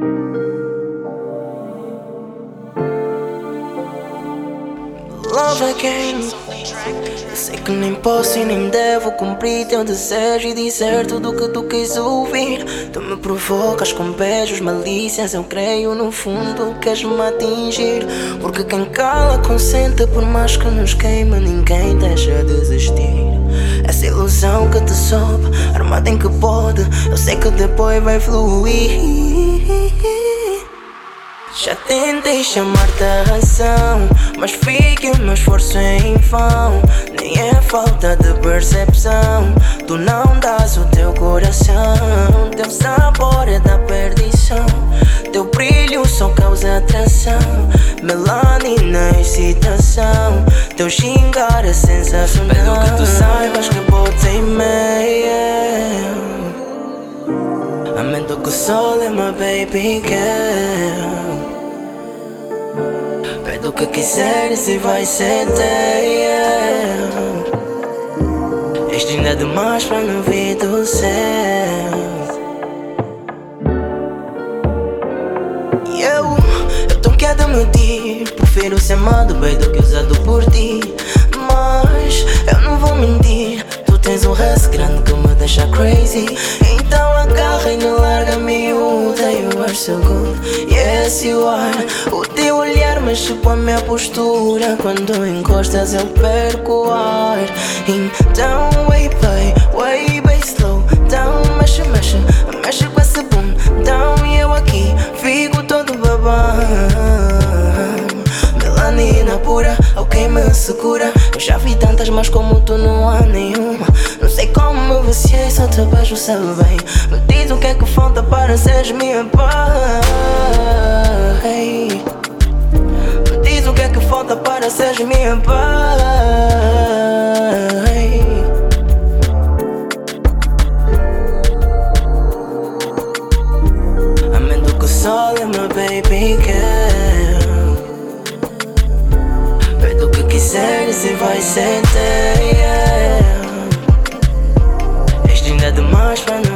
Love again. Eu sei que nem posso e nem devo cumprir teu desejo e dizer tudo o que tu quis ouvir. Tu me provocas com beijos, malícias. Eu creio no fundo queres me atingir. Porque quem cala consente, por mais que nos queima, ninguém deixa de existir. Essa ilusão que te sobe, armada em que pode, eu sei que depois vai fluir. Tentei chamar-te a razão, mas fique meu esforço em vão. Nem é falta de percepção, tu não dás o teu coração. Teu sabor é da perdição, teu brilho só causa atração. Melanina, excitação, teu xingar é sensacional. Pelo que tu saibas que botei meio. Aumento que o sol é my baby girl. Pede o que quiseres e vai teu. Este ainda é demais para não vir do céu. E eu, eu tô quieto a mentir. Prefiro ser amado bem do que usado por ti. Mas eu não vou mentir. Tu tens um resto grande que me deixa crazy. Então agarra e não larga miúda. You are so good, yes you are. Mexe com a minha postura. Quando encostas eu perco o ar. Então, way play, way bem slow. Down, mexe, mexe, mexe com esse boom. Down e eu aqui fico todo babão. Melanina pura, alguém me segura. Eu já vi tantas, mas como tu não há nenhuma. Não sei como me viciei, só te beijo, sabe bem. Me diz o que é que falta para seres minha paz. Essas minha pai. Amendo do que o sol é meu baby girl. Pede o que quiseres e vai sentir. Yeah. ainda é demais pra mim.